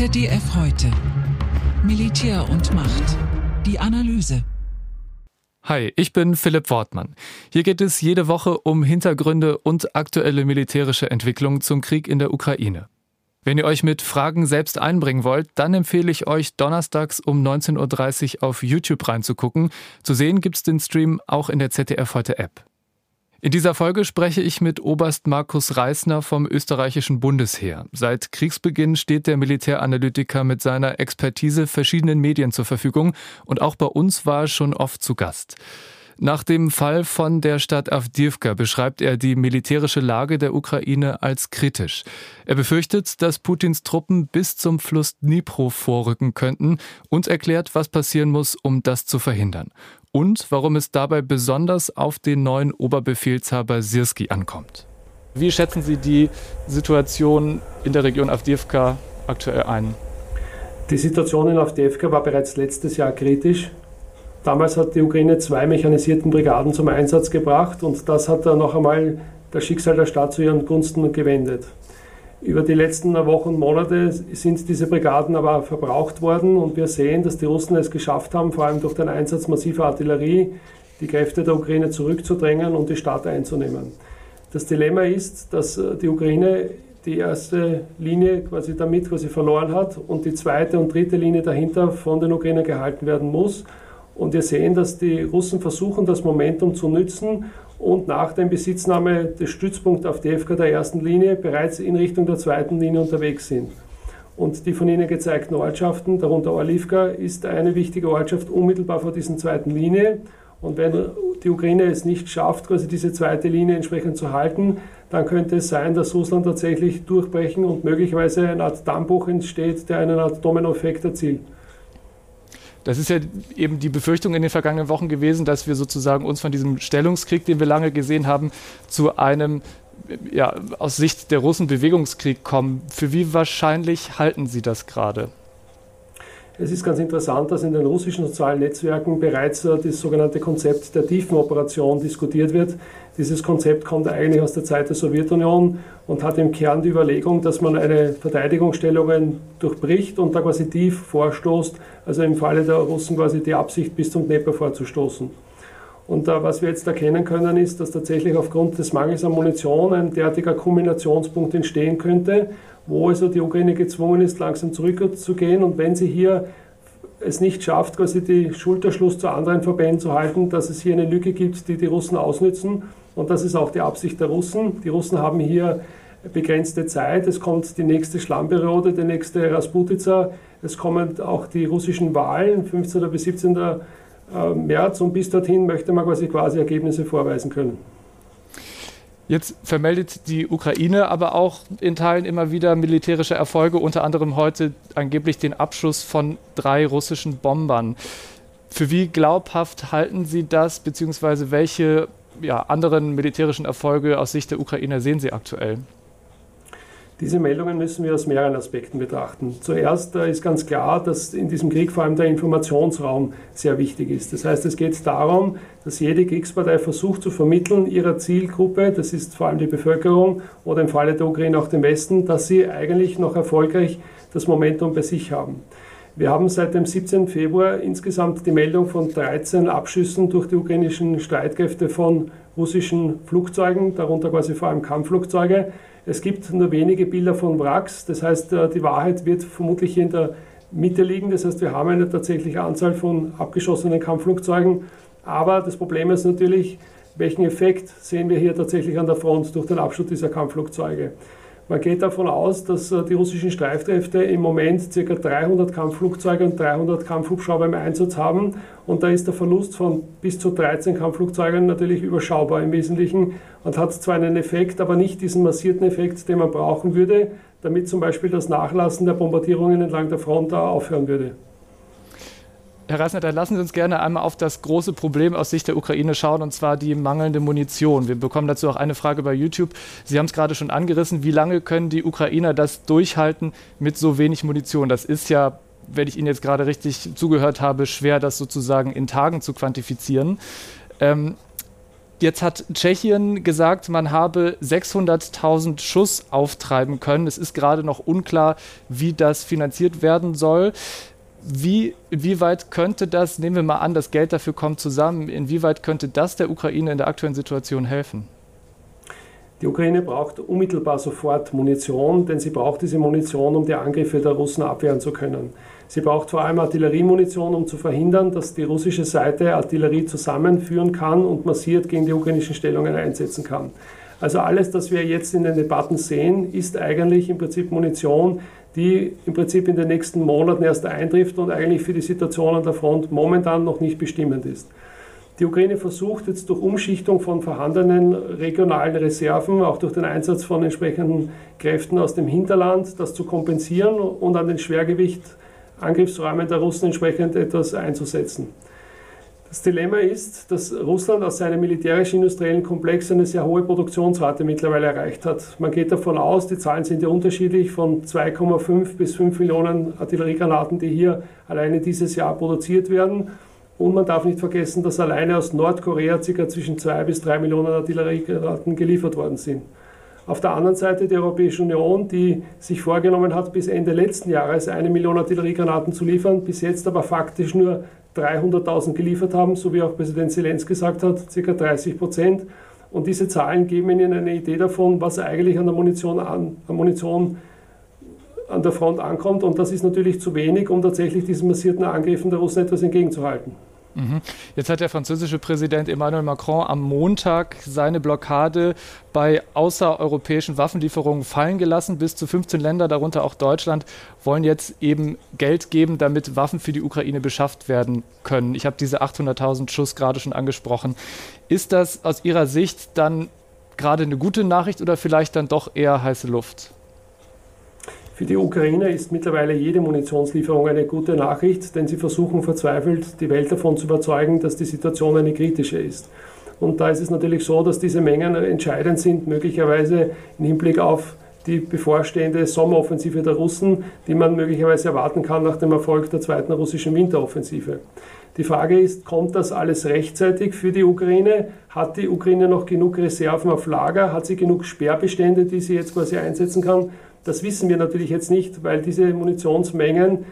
ZDF heute. Militär und Macht. Die Analyse. Hi, ich bin Philipp Wortmann. Hier geht es jede Woche um Hintergründe und aktuelle militärische Entwicklungen zum Krieg in der Ukraine. Wenn ihr euch mit Fragen selbst einbringen wollt, dann empfehle ich euch donnerstags um 19.30 Uhr auf YouTube reinzugucken. Zu sehen gibt's den Stream auch in der ZDF heute App. In dieser Folge spreche ich mit Oberst Markus Reisner vom österreichischen Bundesheer. Seit Kriegsbeginn steht der Militäranalytiker mit seiner Expertise verschiedenen Medien zur Verfügung und auch bei uns war er schon oft zu Gast. Nach dem Fall von der Stadt Avdiivka beschreibt er die militärische Lage der Ukraine als kritisch. Er befürchtet, dass Putins Truppen bis zum Fluss Dnipro vorrücken könnten und erklärt, was passieren muss, um das zu verhindern. Und warum es dabei besonders auf den neuen Oberbefehlshaber Sirski ankommt. Wie schätzen Sie die Situation in der Region Avdiivka aktuell ein? Die Situation in Avdiivka war bereits letztes Jahr kritisch. Damals hat die Ukraine zwei mechanisierten Brigaden zum Einsatz gebracht und das hat dann noch einmal das Schicksal der Stadt zu ihren Gunsten gewendet. Über die letzten Wochen und Monate sind diese Brigaden aber verbraucht worden und wir sehen, dass die Russen es geschafft haben, vor allem durch den Einsatz massiver Artillerie, die Kräfte der Ukraine zurückzudrängen und die Stadt einzunehmen. Das Dilemma ist, dass die Ukraine die erste Linie quasi damit quasi verloren hat und die zweite und dritte Linie dahinter von den Ukrainern gehalten werden muss. Und wir sehen, dass die Russen versuchen, das Momentum zu nützen und nach der Besitznahme des Stützpunkts auf DFK der ersten Linie bereits in Richtung der zweiten Linie unterwegs sind. Und die von Ihnen gezeigten Ortschaften, darunter Orlivka, ist eine wichtige Ortschaft unmittelbar vor dieser zweiten Linie. Und wenn die Ukraine es nicht schafft, quasi diese zweite Linie entsprechend zu halten, dann könnte es sein, dass Russland tatsächlich durchbrechen und möglicherweise eine Art Dammbruch entsteht, der eine Art Dominoeffekt erzielt. Das ist ja eben die Befürchtung in den vergangenen Wochen gewesen, dass wir sozusagen uns von diesem Stellungskrieg, den wir lange gesehen haben, zu einem ja, aus Sicht der Russen Bewegungskrieg kommen. Für wie wahrscheinlich halten Sie das gerade? Es ist ganz interessant, dass in den russischen sozialen Netzwerken bereits äh, das sogenannte Konzept der Tiefenoperation diskutiert wird. Dieses Konzept kommt eigentlich aus der Zeit der Sowjetunion und hat im Kern die Überlegung, dass man eine Verteidigungsstellung durchbricht und da quasi tief vorstoßt, also im Falle der Russen quasi die Absicht bis zum Dnepr vorzustoßen. Und äh, was wir jetzt erkennen können, ist, dass tatsächlich aufgrund des Mangels an Munition ein derartiger Kulminationspunkt entstehen könnte, wo also die Ukraine gezwungen ist, langsam zurückzugehen. Und wenn sie hier es nicht schafft, quasi die Schulterschluss zu anderen Verbänden zu halten, dass es hier eine Lücke gibt, die die Russen ausnützen. Und das ist auch die Absicht der Russen. Die Russen haben hier begrenzte Zeit. Es kommt die nächste Schlammperiode, die nächste Rasputica. Es kommen auch die russischen Wahlen, 15. bis 17. Äh, März. Und bis dorthin möchte man quasi, quasi Ergebnisse vorweisen können. Jetzt vermeldet die Ukraine aber auch in Teilen immer wieder militärische Erfolge, unter anderem heute angeblich den Abschuss von drei russischen Bombern. Für wie glaubhaft halten Sie das, beziehungsweise welche ja, anderen militärischen Erfolge aus Sicht der Ukraine sehen Sie aktuell? Diese Meldungen müssen wir aus mehreren Aspekten betrachten. Zuerst äh, ist ganz klar, dass in diesem Krieg vor allem der Informationsraum sehr wichtig ist. Das heißt, es geht darum, dass jede Kriegspartei versucht zu vermitteln ihrer Zielgruppe, das ist vor allem die Bevölkerung oder im Falle der Ukraine auch dem Westen, dass sie eigentlich noch erfolgreich das Momentum bei sich haben. Wir haben seit dem 17. Februar insgesamt die Meldung von 13 Abschüssen durch die ukrainischen Streitkräfte von russischen Flugzeugen, darunter quasi vor allem Kampfflugzeuge. Es gibt nur wenige Bilder von Wracks, das heißt, äh, die Wahrheit wird vermutlich in der Mitte liegen. Das heißt, wir haben eine tatsächliche Anzahl von abgeschossenen Kampfflugzeugen. Aber das Problem ist natürlich, welchen Effekt sehen wir hier tatsächlich an der Front durch den Abschuss dieser Kampfflugzeuge. Man geht davon aus, dass äh, die russischen Streitkräfte im Moment ca. 300 Kampfflugzeuge und 300 Kampfhubschrauber im Einsatz haben. Und da ist der Verlust von bis zu 13 Kampfflugzeugen natürlich überschaubar im Wesentlichen und hat zwar einen Effekt, aber nicht diesen massierten Effekt, den man brauchen würde, damit zum Beispiel das Nachlassen der Bombardierungen entlang der Front aufhören würde. Herr Reisner, dann lassen Sie uns gerne einmal auf das große Problem aus Sicht der Ukraine schauen, und zwar die mangelnde Munition. Wir bekommen dazu auch eine Frage bei YouTube. Sie haben es gerade schon angerissen. Wie lange können die Ukrainer das durchhalten mit so wenig Munition? Das ist ja, wenn ich Ihnen jetzt gerade richtig zugehört habe, schwer, das sozusagen in Tagen zu quantifizieren. Ähm, Jetzt hat Tschechien gesagt, man habe 600.000 Schuss auftreiben können. Es ist gerade noch unklar, wie das finanziert werden soll. Wie, inwieweit könnte das, nehmen wir mal an, das Geld dafür kommt zusammen, inwieweit könnte das der Ukraine in der aktuellen Situation helfen? Die Ukraine braucht unmittelbar sofort Munition, denn sie braucht diese Munition, um die Angriffe der Russen abwehren zu können. Sie braucht vor allem Artilleriemunition, um zu verhindern, dass die russische Seite Artillerie zusammenführen kann und massiert gegen die ukrainischen Stellungen einsetzen kann. Also alles, was wir jetzt in den Debatten sehen, ist eigentlich im Prinzip Munition, die im Prinzip in den nächsten Monaten erst eintrifft und eigentlich für die Situation an der Front momentan noch nicht bestimmend ist. Die Ukraine versucht jetzt durch Umschichtung von vorhandenen regionalen Reserven, auch durch den Einsatz von entsprechenden Kräften aus dem Hinterland, das zu kompensieren und an den Schwergewicht Angriffsräumen der Russen entsprechend etwas einzusetzen. Das Dilemma ist, dass Russland aus seinem militärisch-industriellen Komplex eine sehr hohe Produktionsrate mittlerweile erreicht hat. Man geht davon aus, die Zahlen sind ja unterschiedlich, von 2,5 bis 5 Millionen Artilleriegranaten, die hier alleine dieses Jahr produziert werden. Und man darf nicht vergessen, dass alleine aus Nordkorea ca. zwischen 2 bis 3 Millionen Artilleriegranaten geliefert worden sind. Auf der anderen Seite die Europäische Union, die sich vorgenommen hat, bis Ende letzten Jahres eine Million Artilleriegranaten zu liefern, bis jetzt aber faktisch nur 300.000 geliefert haben, so wie auch Präsident Zelensky gesagt hat, ca. 30 Prozent. Und diese Zahlen geben Ihnen eine Idee davon, was eigentlich an der Munition, an, an Munition an der Front ankommt. Und das ist natürlich zu wenig, um tatsächlich diesen massierten Angriffen der Russen etwas entgegenzuhalten. Mhm. Jetzt hat der französische Präsident Emmanuel Macron am Montag seine Blockade bei außereuropäischen Waffenlieferungen fallen gelassen. Bis zu 15 Länder, darunter auch Deutschland, wollen jetzt eben Geld geben, damit Waffen für die Ukraine beschafft werden können. Ich habe diese 800.000 Schuss gerade schon angesprochen. Ist das aus Ihrer Sicht dann gerade eine gute Nachricht oder vielleicht dann doch eher heiße Luft? Für die Ukraine ist mittlerweile jede Munitionslieferung eine gute Nachricht, denn sie versuchen verzweifelt, die Welt davon zu überzeugen, dass die Situation eine kritische ist. Und da ist es natürlich so, dass diese Mengen entscheidend sind, möglicherweise im Hinblick auf die bevorstehende Sommeroffensive der Russen, die man möglicherweise erwarten kann nach dem Erfolg der zweiten russischen Winteroffensive. Die Frage ist, kommt das alles rechtzeitig für die Ukraine? Hat die Ukraine noch genug Reserven auf Lager? Hat sie genug Sperrbestände, die sie jetzt quasi einsetzen kann? Das wissen wir natürlich jetzt nicht, weil diese Munitionsmengen,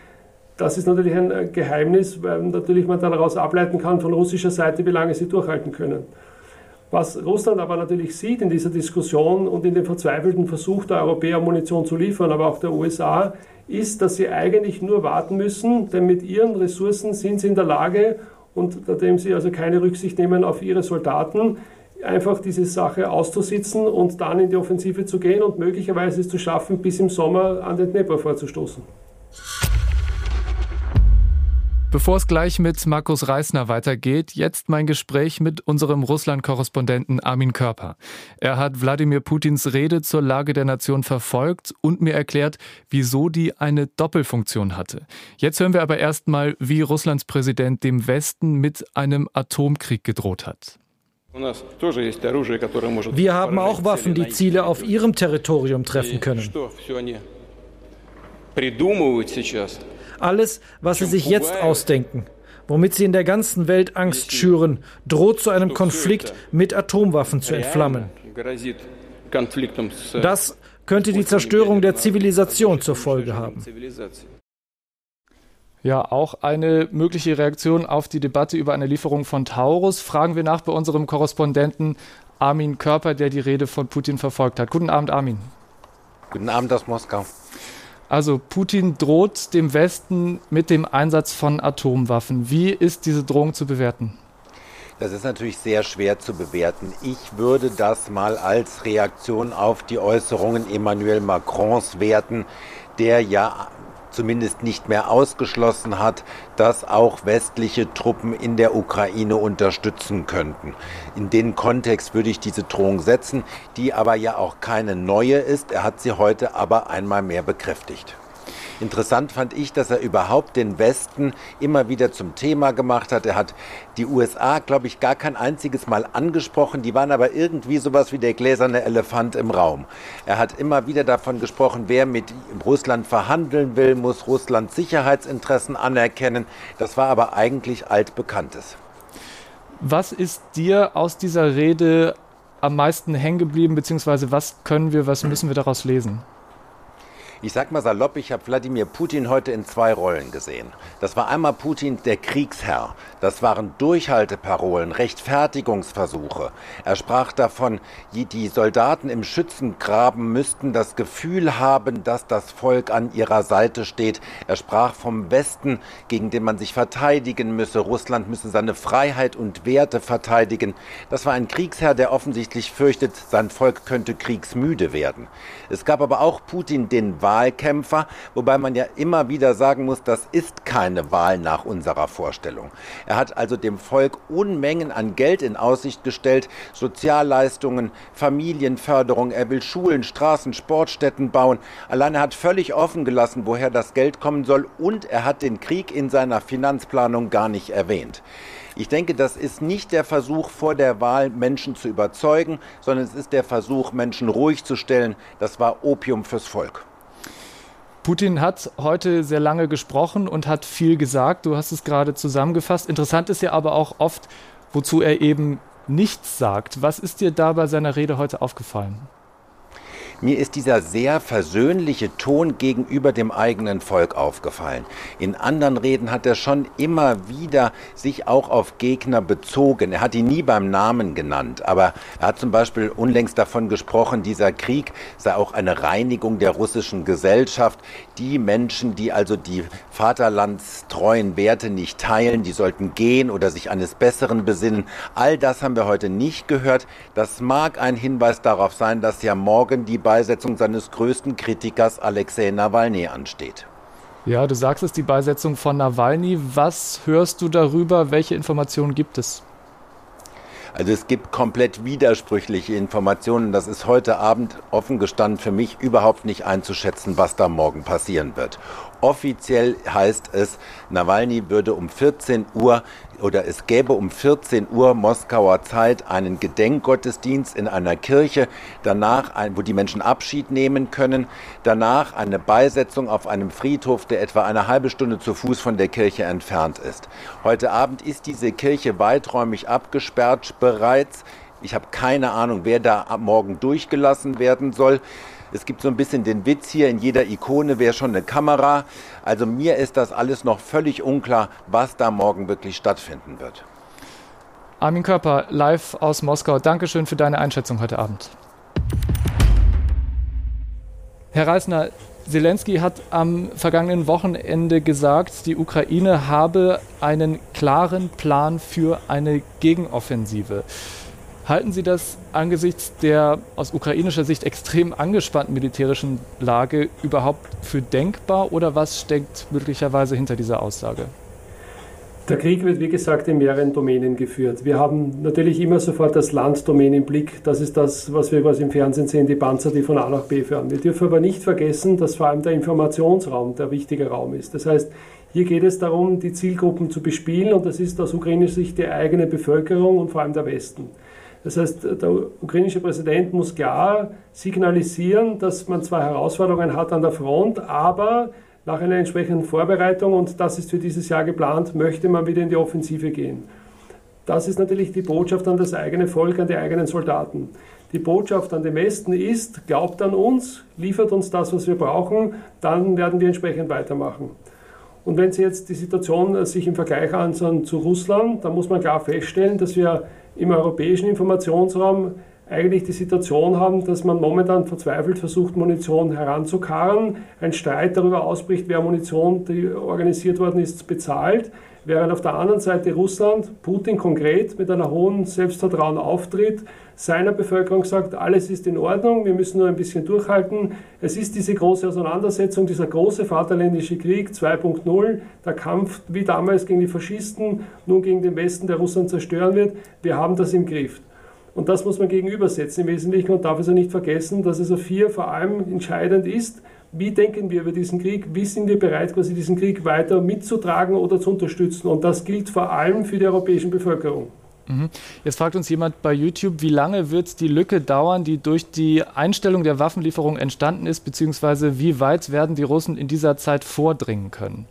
das ist natürlich ein Geheimnis, weil natürlich man daraus ableiten kann von russischer Seite, wie lange sie durchhalten können. Was Russland aber natürlich sieht in dieser Diskussion und in dem verzweifelten Versuch der Europäer Munition zu liefern, aber auch der USA, ist, dass sie eigentlich nur warten müssen, denn mit ihren Ressourcen sind sie in der Lage, und nachdem sie also keine Rücksicht nehmen auf ihre Soldaten, einfach diese Sache auszusitzen und dann in die Offensive zu gehen und möglicherweise es zu schaffen, bis im Sommer an den Dnepr vorzustoßen. Bevor es gleich mit Markus Reisner weitergeht, jetzt mein Gespräch mit unserem Russland-Korrespondenten Armin Körper. Er hat Wladimir Putins Rede zur Lage der Nation verfolgt und mir erklärt, wieso die eine Doppelfunktion hatte. Jetzt hören wir aber erstmal, wie Russlands Präsident dem Westen mit einem Atomkrieg gedroht hat. Wir haben auch Waffen, die Ziele auf ihrem Territorium treffen können. Alles, was sie sich jetzt ausdenken, womit sie in der ganzen Welt Angst schüren, droht zu einem Konflikt mit Atomwaffen zu entflammen. Das könnte die Zerstörung der Zivilisation zur Folge haben. Ja, auch eine mögliche Reaktion auf die Debatte über eine Lieferung von Taurus fragen wir nach bei unserem Korrespondenten Armin Körper, der die Rede von Putin verfolgt hat. Guten Abend, Armin. Guten Abend aus Moskau. Also Putin droht dem Westen mit dem Einsatz von Atomwaffen. Wie ist diese Drohung zu bewerten? Das ist natürlich sehr schwer zu bewerten. Ich würde das mal als Reaktion auf die Äußerungen Emmanuel Macrons werten, der ja zumindest nicht mehr ausgeschlossen hat, dass auch westliche Truppen in der Ukraine unterstützen könnten. In den Kontext würde ich diese Drohung setzen, die aber ja auch keine neue ist. Er hat sie heute aber einmal mehr bekräftigt. Interessant fand ich, dass er überhaupt den Westen immer wieder zum Thema gemacht hat. Er hat die USA, glaube ich, gar kein einziges Mal angesprochen. Die waren aber irgendwie sowas wie der gläserne Elefant im Raum. Er hat immer wieder davon gesprochen, wer mit Russland verhandeln will, muss Russlands Sicherheitsinteressen anerkennen. Das war aber eigentlich altbekanntes. Was ist dir aus dieser Rede am meisten hängen geblieben, beziehungsweise was können wir, was müssen wir daraus lesen? Ich sag mal salopp, ich habe Wladimir Putin heute in zwei Rollen gesehen. Das war einmal Putin der Kriegsherr. Das waren Durchhalteparolen, Rechtfertigungsversuche. Er sprach davon, die Soldaten im Schützengraben müssten das Gefühl haben, dass das Volk an ihrer Seite steht. Er sprach vom Westen, gegen den man sich verteidigen müsse. Russland müsse seine Freiheit und Werte verteidigen. Das war ein Kriegsherr, der offensichtlich fürchtet, sein Volk könnte kriegsmüde werden. Es gab aber auch Putin den Wahlkämpfer, wobei man ja immer wieder sagen muss, das ist keine Wahl nach unserer Vorstellung. Er hat also dem Volk Unmengen an Geld in Aussicht gestellt, Sozialleistungen, Familienförderung, er will Schulen, Straßen, Sportstätten bauen. Allein er hat völlig offen gelassen, woher das Geld kommen soll und er hat den Krieg in seiner Finanzplanung gar nicht erwähnt. Ich denke, das ist nicht der Versuch vor der Wahl, Menschen zu überzeugen, sondern es ist der Versuch, Menschen ruhig zu stellen. Das war Opium fürs Volk. Putin hat heute sehr lange gesprochen und hat viel gesagt. Du hast es gerade zusammengefasst. Interessant ist ja aber auch oft, wozu er eben nichts sagt. Was ist dir da bei seiner Rede heute aufgefallen? Mir ist dieser sehr versöhnliche Ton gegenüber dem eigenen Volk aufgefallen. In anderen Reden hat er schon immer wieder sich auch auf Gegner bezogen. Er hat ihn nie beim Namen genannt, aber er hat zum Beispiel unlängst davon gesprochen, dieser Krieg sei auch eine Reinigung der russischen Gesellschaft. Die Menschen, die also die vaterlandstreuen Werte nicht teilen, die sollten gehen oder sich eines Besseren besinnen. All das haben wir heute nicht gehört. Das mag ein Hinweis darauf sein, dass ja morgen die Beisetzung seines größten Kritikers Alexei Nawalny ansteht. Ja, du sagst es, die Beisetzung von Nawalny. Was hörst du darüber? Welche Informationen gibt es? Also es gibt komplett widersprüchliche Informationen. Das ist heute Abend offen gestanden für mich überhaupt nicht einzuschätzen, was da morgen passieren wird. Offiziell heißt es, Nawalny würde um 14 Uhr oder es gäbe um 14 Uhr Moskauer Zeit einen Gedenkgottesdienst in einer Kirche, danach, ein, wo die Menschen Abschied nehmen können, danach eine Beisetzung auf einem Friedhof, der etwa eine halbe Stunde zu Fuß von der Kirche entfernt ist. Heute Abend ist diese Kirche weiträumig abgesperrt bereits. Ich habe keine Ahnung, wer da morgen durchgelassen werden soll. Es gibt so ein bisschen den Witz hier, in jeder Ikone wäre schon eine Kamera. Also mir ist das alles noch völlig unklar, was da morgen wirklich stattfinden wird. Armin Körper, live aus Moskau. Dankeschön für deine Einschätzung heute Abend. Herr Reisner, Zelensky hat am vergangenen Wochenende gesagt, die Ukraine habe einen klaren Plan für eine Gegenoffensive. Halten Sie das angesichts der aus ukrainischer Sicht extrem angespannten militärischen Lage überhaupt für denkbar oder was steckt möglicherweise hinter dieser Aussage? Der Krieg wird, wie gesagt, in mehreren Domänen geführt. Wir haben natürlich immer sofort das Landdomain im Blick. Das ist das, was wir quasi im Fernsehen sehen, die Panzer, die von A nach B fahren. Wir dürfen aber nicht vergessen, dass vor allem der Informationsraum der wichtige Raum ist. Das heißt, hier geht es darum, die Zielgruppen zu bespielen und das ist aus ukrainischer Sicht die eigene Bevölkerung und vor allem der Westen. Das heißt, der ukrainische Präsident muss klar signalisieren, dass man zwar Herausforderungen hat an der Front, aber nach einer entsprechenden Vorbereitung, und das ist für dieses Jahr geplant, möchte man wieder in die Offensive gehen. Das ist natürlich die Botschaft an das eigene Volk, an die eigenen Soldaten. Die Botschaft an den Westen ist, glaubt an uns, liefert uns das, was wir brauchen, dann werden wir entsprechend weitermachen. Und wenn Sie jetzt die Situation sich im Vergleich ansehen zu Russland, dann muss man klar feststellen, dass wir im europäischen Informationsraum eigentlich die Situation haben, dass man momentan verzweifelt versucht, Munition heranzukarren. Ein Streit darüber ausbricht, wer Munition, die organisiert worden ist, bezahlt. Während auf der anderen Seite Russland, Putin konkret mit einer hohen Selbstvertrauen auftritt, seiner Bevölkerung sagt, alles ist in Ordnung, wir müssen nur ein bisschen durchhalten. Es ist diese große Auseinandersetzung, dieser große Vaterländische Krieg 2.0, der Kampf wie damals gegen die Faschisten, nun gegen den Westen, der Russland zerstören wird. Wir haben das im Griff. Und das muss man gegenübersetzen im Wesentlichen und darf es ja nicht vergessen, dass es auf hier vor allem entscheidend ist, wie denken wir über diesen Krieg, wie sind wir bereit, quasi diesen Krieg weiter mitzutragen oder zu unterstützen. Und das gilt vor allem für die europäische Bevölkerung. Mhm. Jetzt fragt uns jemand bei YouTube, wie lange wird die Lücke dauern, die durch die Einstellung der Waffenlieferung entstanden ist, beziehungsweise wie weit werden die Russen in dieser Zeit vordringen können?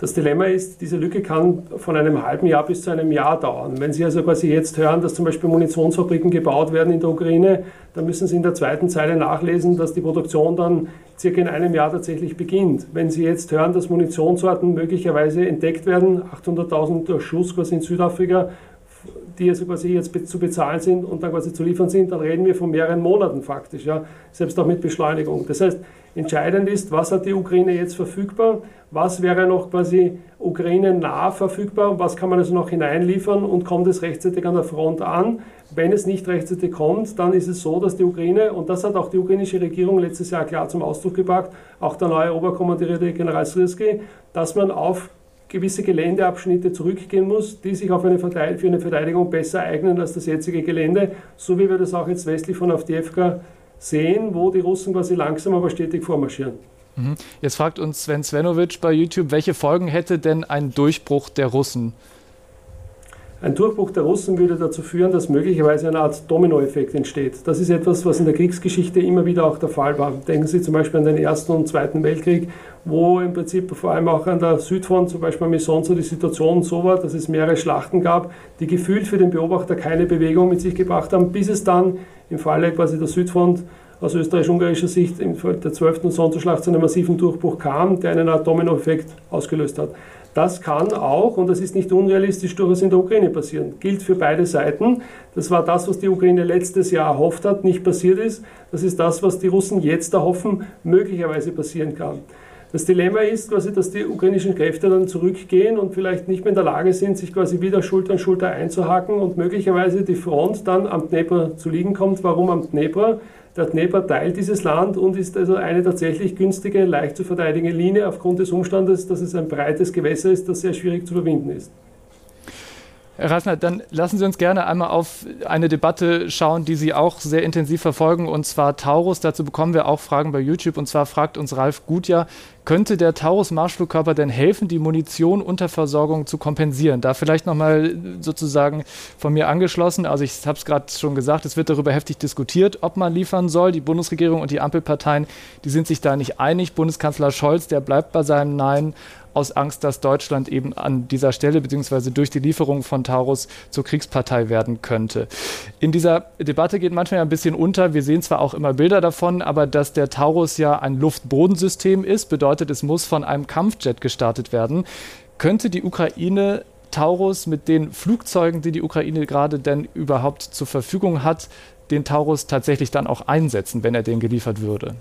Das Dilemma ist, diese Lücke kann von einem halben Jahr bis zu einem Jahr dauern. Wenn Sie also quasi jetzt hören, dass zum Beispiel Munitionsfabriken gebaut werden in der Ukraine, dann müssen Sie in der zweiten Zeile nachlesen, dass die Produktion dann circa in einem Jahr tatsächlich beginnt. Wenn Sie jetzt hören, dass Munitionsorten möglicherweise entdeckt werden, 800.000 Schuss quasi in Südafrika, die also quasi jetzt zu bezahlen sind und dann quasi zu liefern sind, dann reden wir von mehreren Monaten faktisch, ja, selbst auch mit Beschleunigung. Das heißt, Entscheidend ist, was hat die Ukraine jetzt verfügbar, was wäre noch quasi Ukraine nah verfügbar, was kann man also noch hineinliefern und kommt es rechtzeitig an der Front an. Wenn es nicht rechtzeitig kommt, dann ist es so, dass die Ukraine, und das hat auch die ukrainische Regierung letztes Jahr klar zum Ausdruck gebracht, auch der neue Oberkommandierende General Syrski, dass man auf gewisse Geländeabschnitte zurückgehen muss, die sich auf eine für eine Verteidigung besser eignen als das jetzige Gelände, so wie wir das auch jetzt westlich von Avdiivka sehen, wo die Russen quasi langsam aber stetig vormarschieren. Mhm. Jetzt fragt uns Sven Svenovic bei YouTube, welche Folgen hätte denn ein Durchbruch der Russen? Ein Durchbruch der Russen würde dazu führen, dass möglicherweise eine Art Dominoeffekt entsteht. Das ist etwas, was in der Kriegsgeschichte immer wieder auch der Fall war. Denken Sie zum Beispiel an den Ersten und Zweiten Weltkrieg, wo im Prinzip vor allem auch an der Südfront, zum Beispiel am Misonzo, die Situation so war, dass es mehrere Schlachten gab, die gefühlt für den Beobachter keine Bewegung mit sich gebracht haben, bis es dann im Falle quasi der Südfront aus österreichisch-ungarischer Sicht im der 12. Sonderschlacht zu einem massiven Durchbruch kam, der einen Art Dominoeffekt ausgelöst hat. Das kann auch, und das ist nicht unrealistisch, durchaus in der Ukraine passieren. Gilt für beide Seiten. Das war das, was die Ukraine letztes Jahr erhofft hat, nicht passiert ist. Das ist das, was die Russen jetzt erhoffen, möglicherweise passieren kann. Das Dilemma ist quasi, dass die ukrainischen Kräfte dann zurückgehen und vielleicht nicht mehr in der Lage sind, sich quasi wieder Schulter an Schulter einzuhaken und möglicherweise die Front dann am Dnepr zu liegen kommt. Warum am Dnepr? Der Dnepr teilt dieses Land und ist also eine tatsächlich günstige, leicht zu verteidigende Linie aufgrund des Umstandes, dass es ein breites Gewässer ist, das sehr schwierig zu überwinden ist. Herr Reisner, dann lassen Sie uns gerne einmal auf eine Debatte schauen, die Sie auch sehr intensiv verfolgen, und zwar Taurus. Dazu bekommen wir auch Fragen bei YouTube. Und zwar fragt uns Ralf Gutjahr, könnte der Taurus-Marschflugkörper denn helfen, die Munition-Unterversorgung zu kompensieren? Da vielleicht nochmal sozusagen von mir angeschlossen. Also ich habe es gerade schon gesagt, es wird darüber heftig diskutiert, ob man liefern soll. Die Bundesregierung und die Ampelparteien, die sind sich da nicht einig. Bundeskanzler Scholz, der bleibt bei seinem Nein aus Angst, dass Deutschland eben an dieser Stelle bzw. durch die Lieferung von Taurus zur Kriegspartei werden könnte. In dieser Debatte geht manchmal ein bisschen unter, wir sehen zwar auch immer Bilder davon, aber dass der Taurus ja ein Luft-Bodensystem ist, bedeutet, es muss von einem Kampfjet gestartet werden. Könnte die Ukraine Taurus mit den Flugzeugen, die die Ukraine gerade denn überhaupt zur Verfügung hat, den Taurus tatsächlich dann auch einsetzen, wenn er den geliefert würde?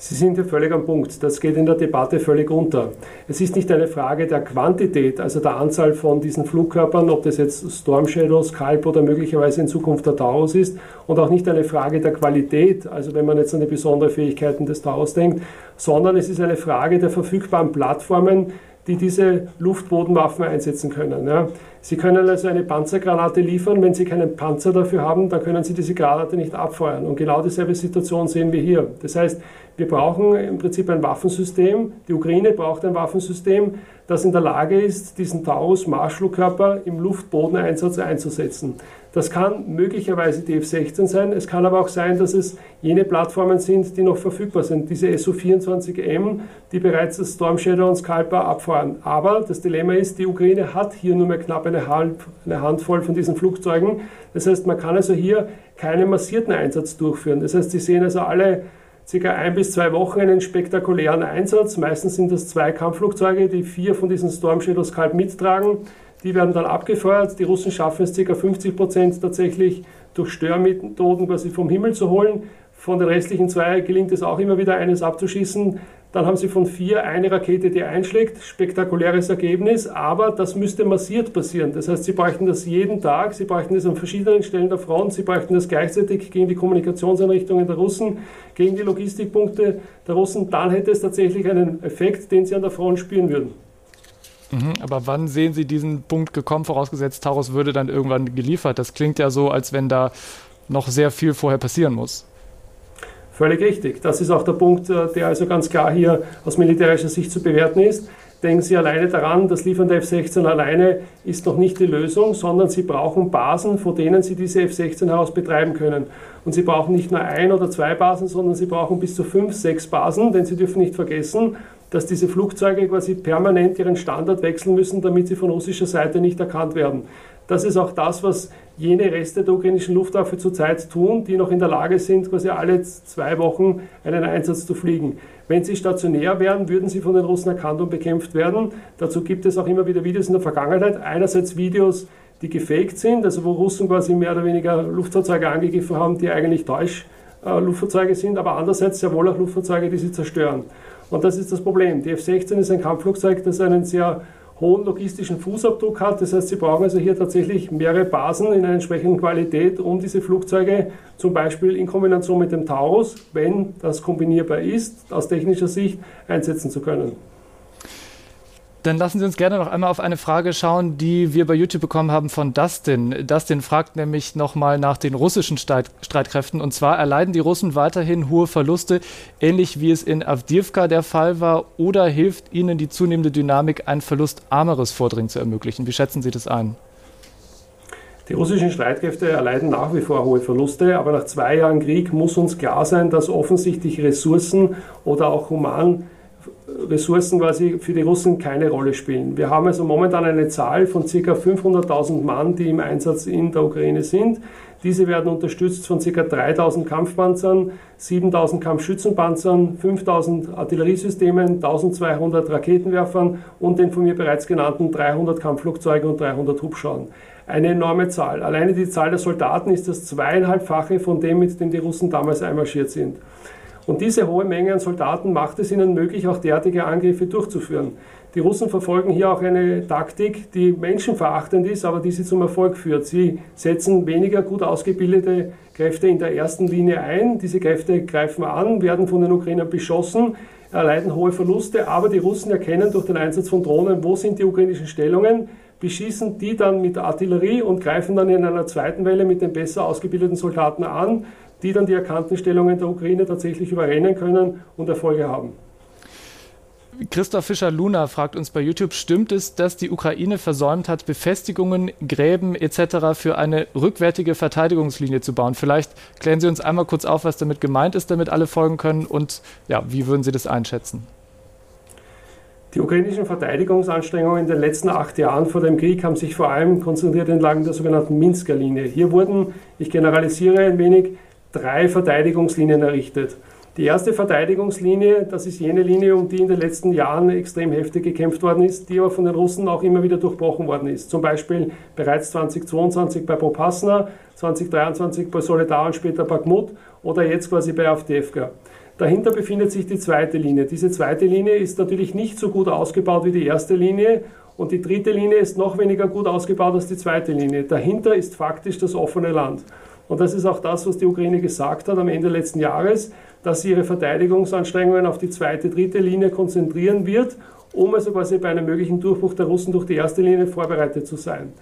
Sie sind hier völlig am Punkt. Das geht in der Debatte völlig unter. Es ist nicht eine Frage der Quantität, also der Anzahl von diesen Flugkörpern, ob das jetzt Storm Shadow, Scalp oder möglicherweise in Zukunft der Taurus ist, und auch nicht eine Frage der Qualität, also wenn man jetzt an die besonderen Fähigkeiten des Taurus denkt, sondern es ist eine Frage der verfügbaren Plattformen, die diese Luftbodenwaffen einsetzen können. Ja. Sie können also eine Panzergranate liefern. Wenn Sie keinen Panzer dafür haben, dann können Sie diese Granate nicht abfeuern. Und genau dieselbe Situation sehen wir hier. Das heißt, wir brauchen im Prinzip ein Waffensystem. Die Ukraine braucht ein Waffensystem, das in der Lage ist, diesen Taurus-Marschflugkörper im Luftbodeneinsatz einzusetzen. Das kann möglicherweise die F-16 sein. Es kann aber auch sein, dass es jene Plattformen sind, die noch verfügbar sind. Diese SU-24M, die bereits das Storm Shadow und Scalper abfahren. Aber das Dilemma ist, die Ukraine hat hier nur mehr knapp eine, halb, eine Handvoll von diesen Flugzeugen. Das heißt, man kann also hier keinen massierten Einsatz durchführen. Das heißt, Sie sehen also alle circa ein bis zwei Wochen einen spektakulären Einsatz. Meistens sind das zwei Kampfflugzeuge, die vier von diesen Storm Shadow Scalp mittragen. Die werden dann abgefeuert. Die Russen schaffen es ca. 50 Prozent tatsächlich durch Störmethoden quasi vom Himmel zu holen. Von den restlichen zwei gelingt es auch immer wieder eines abzuschießen. Dann haben sie von vier eine Rakete, die einschlägt. Spektakuläres Ergebnis, aber das müsste massiert passieren. Das heißt, sie bräuchten das jeden Tag, sie bräuchten das an verschiedenen Stellen der Front, sie bräuchten das gleichzeitig gegen die Kommunikationseinrichtungen der Russen, gegen die Logistikpunkte der Russen. Dann hätte es tatsächlich einen Effekt, den sie an der Front spüren würden. Mhm, aber wann sehen Sie diesen Punkt gekommen, vorausgesetzt Taurus würde dann irgendwann geliefert? Das klingt ja so, als wenn da noch sehr viel vorher passieren muss. Völlig richtig. Das ist auch der Punkt, äh, der also ganz klar hier aus militärischer Sicht zu bewerten ist. denken Sie alleine daran, das Liefern der F-16 alleine ist noch nicht die Lösung, sondern Sie brauchen Basen, vor denen Sie diese F-16 heraus betreiben können. Und Sie brauchen nicht nur ein oder zwei Basen, sondern Sie brauchen bis zu fünf, sechs Basen, denn Sie dürfen nicht vergessen, dass diese Flugzeuge quasi permanent ihren Standard wechseln müssen, damit sie von russischer Seite nicht erkannt werden. Das ist auch das, was jene Reste der ukrainischen Luftwaffe zurzeit tun, die noch in der Lage sind, quasi alle zwei Wochen einen Einsatz zu fliegen. Wenn sie stationär wären, würden sie von den Russen erkannt und bekämpft werden. Dazu gibt es auch immer wieder Videos in der Vergangenheit. Einerseits Videos, die gefaked sind, also wo Russen quasi mehr oder weniger Luftfahrzeuge angegriffen haben, die eigentlich Täusch-Luftfahrzeuge sind, aber andererseits sehr wohl auch Luftfahrzeuge, die sie zerstören. Und das ist das Problem. Die F-16 ist ein Kampfflugzeug, das einen sehr hohen logistischen Fußabdruck hat. Das heißt, Sie brauchen also hier tatsächlich mehrere Basen in einer entsprechenden Qualität, um diese Flugzeuge zum Beispiel in Kombination mit dem Taurus, wenn das kombinierbar ist, aus technischer Sicht einsetzen zu können. Dann lassen Sie uns gerne noch einmal auf eine Frage schauen, die wir bei YouTube bekommen haben von Dustin. Dustin fragt nämlich nochmal nach den russischen Streit Streitkräften. Und zwar erleiden die Russen weiterhin hohe Verluste, ähnlich wie es in Avdiivka der Fall war, oder hilft ihnen die zunehmende Dynamik, ein verlustarmeres Vordringen zu ermöglichen? Wie schätzen Sie das ein? Die russischen Streitkräfte erleiden nach wie vor hohe Verluste, aber nach zwei Jahren Krieg muss uns klar sein, dass offensichtlich Ressourcen oder auch human Ressourcen quasi für die Russen keine Rolle spielen. Wir haben also momentan eine Zahl von ca. 500.000 Mann, die im Einsatz in der Ukraine sind. Diese werden unterstützt von ca. 3.000 Kampfpanzern, 7.000 Kampfschützenpanzern, 5.000 Artilleriesystemen, 1.200 Raketenwerfern und den von mir bereits genannten 300 Kampfflugzeugen und 300 Hubschraubern. Eine enorme Zahl. Alleine die Zahl der Soldaten ist das zweieinhalbfache von dem, mit dem die Russen damals einmarschiert sind. Und diese hohe Menge an Soldaten macht es ihnen möglich, auch derartige Angriffe durchzuführen. Die Russen verfolgen hier auch eine Taktik, die menschenverachtend ist, aber die sie zum Erfolg führt. Sie setzen weniger gut ausgebildete Kräfte in der ersten Linie ein. Diese Kräfte greifen an, werden von den Ukrainern beschossen, erleiden hohe Verluste, aber die Russen erkennen durch den Einsatz von Drohnen, wo sind die ukrainischen Stellungen, beschießen die dann mit Artillerie und greifen dann in einer zweiten Welle mit den besser ausgebildeten Soldaten an, die dann die erkannten Stellungen der Ukraine tatsächlich überrennen können und Erfolge haben. Christoph Fischer-Luna fragt uns bei YouTube, stimmt es, dass die Ukraine versäumt hat, Befestigungen, Gräben etc. für eine rückwärtige Verteidigungslinie zu bauen? Vielleicht klären Sie uns einmal kurz auf, was damit gemeint ist, damit alle folgen können und ja, wie würden Sie das einschätzen? Die ukrainischen Verteidigungsanstrengungen in den letzten acht Jahren vor dem Krieg haben sich vor allem konzentriert entlang der sogenannten Minsker Linie. Hier wurden, ich generalisiere ein wenig, drei Verteidigungslinien errichtet. Die erste Verteidigungslinie, das ist jene Linie, um die in den letzten Jahren extrem heftig gekämpft worden ist, die aber von den Russen auch immer wieder durchbrochen worden ist. Zum Beispiel bereits 2022 bei Popasna, 2023 bei Soledar und später Bakhmut oder jetzt quasi bei Avdevka. Dahinter befindet sich die zweite Linie. Diese zweite Linie ist natürlich nicht so gut ausgebaut wie die erste Linie und die dritte Linie ist noch weniger gut ausgebaut als die zweite Linie. Dahinter ist faktisch das offene Land. Und das ist auch das, was die Ukraine gesagt hat am Ende letzten Jahres, dass sie ihre Verteidigungsanstrengungen auf die zweite, dritte Linie konzentrieren wird, um also quasi bei einem möglichen Durchbruch der Russen durch die erste Linie vorbereitet zu sein.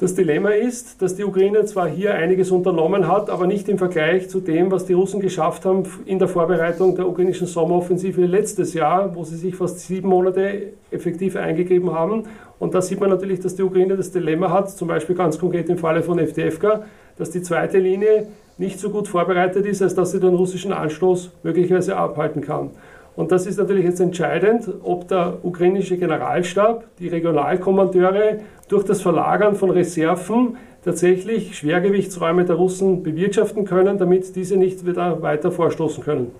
Das Dilemma ist, dass die Ukraine zwar hier einiges unternommen hat, aber nicht im Vergleich zu dem, was die Russen geschafft haben in der Vorbereitung der ukrainischen Sommeroffensive letztes Jahr, wo sie sich fast sieben Monate effektiv eingegeben haben. Und da sieht man natürlich, dass die Ukraine das Dilemma hat, zum Beispiel ganz konkret im Falle von FDFK, dass die zweite Linie nicht so gut vorbereitet ist, als dass sie den russischen Anstoß möglicherweise abhalten kann. Und das ist natürlich jetzt entscheidend, ob der ukrainische Generalstab, die Regionalkommandeure durch das Verlagern von Reserven tatsächlich Schwergewichtsräume der Russen bewirtschaften können, damit diese nicht wieder weiter vorstoßen können.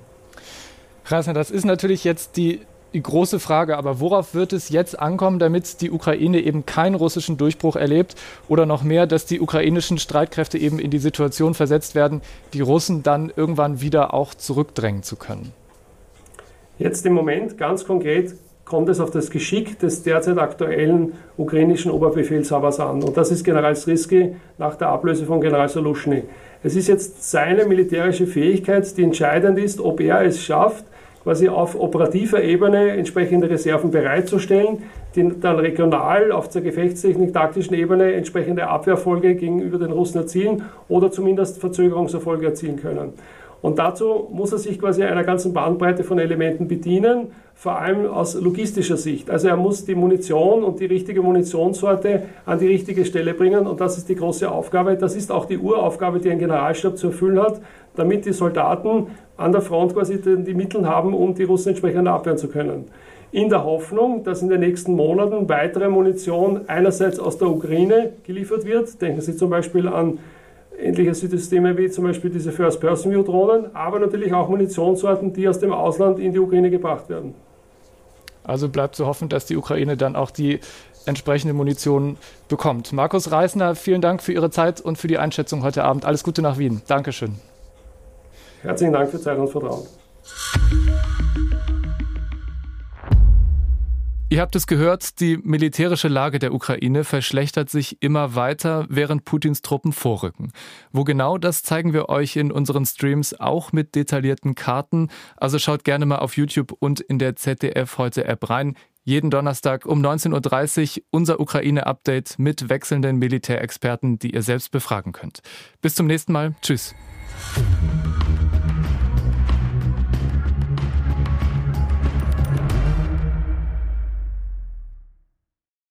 Rasner, das ist natürlich jetzt die große Frage, aber worauf wird es jetzt ankommen, damit die Ukraine eben keinen russischen Durchbruch erlebt oder noch mehr, dass die ukrainischen Streitkräfte eben in die Situation versetzt werden, die Russen dann irgendwann wieder auch zurückdrängen zu können? Jetzt im Moment ganz konkret kommt es auf das Geschick des derzeit aktuellen ukrainischen Oberbefehlshabers an. Und das ist General Srisky nach der Ablöse von General Solushny. Es ist jetzt seine militärische Fähigkeit, die entscheidend ist, ob er es schafft, quasi auf operativer Ebene entsprechende Reserven bereitzustellen, die dann regional auf der gefechtstechnik-taktischen Ebene entsprechende Abwehrfolge gegenüber den Russen erzielen oder zumindest Verzögerungserfolge erzielen können. Und dazu muss er sich quasi einer ganzen Bandbreite von Elementen bedienen, vor allem aus logistischer Sicht. Also er muss die Munition und die richtige Munitionssorte an die richtige Stelle bringen und das ist die große Aufgabe. Das ist auch die Uraufgabe, die ein Generalstab zu erfüllen hat, damit die Soldaten an der Front quasi die Mittel haben, um die Russen entsprechend abwehren zu können. In der Hoffnung, dass in den nächsten Monaten weitere Munition einerseits aus der Ukraine geliefert wird. Denken Sie zum Beispiel an ähnliche Systeme wie zum Beispiel diese First-Person-View-Drohnen, aber natürlich auch Munitionssorten, die aus dem Ausland in die Ukraine gebracht werden. Also bleibt zu hoffen, dass die Ukraine dann auch die entsprechende Munition bekommt. Markus Reisner, vielen Dank für Ihre Zeit und für die Einschätzung heute Abend. Alles Gute nach Wien. Dankeschön. Herzlichen Dank für Zeit und Vertrauen. Ihr habt es gehört, die militärische Lage der Ukraine verschlechtert sich immer weiter, während Putins Truppen vorrücken. Wo genau, das zeigen wir euch in unseren Streams auch mit detaillierten Karten. Also schaut gerne mal auf YouTube und in der ZDF heute App rein. Jeden Donnerstag um 19.30 Uhr unser Ukraine-Update mit wechselnden Militärexperten, die ihr selbst befragen könnt. Bis zum nächsten Mal. Tschüss.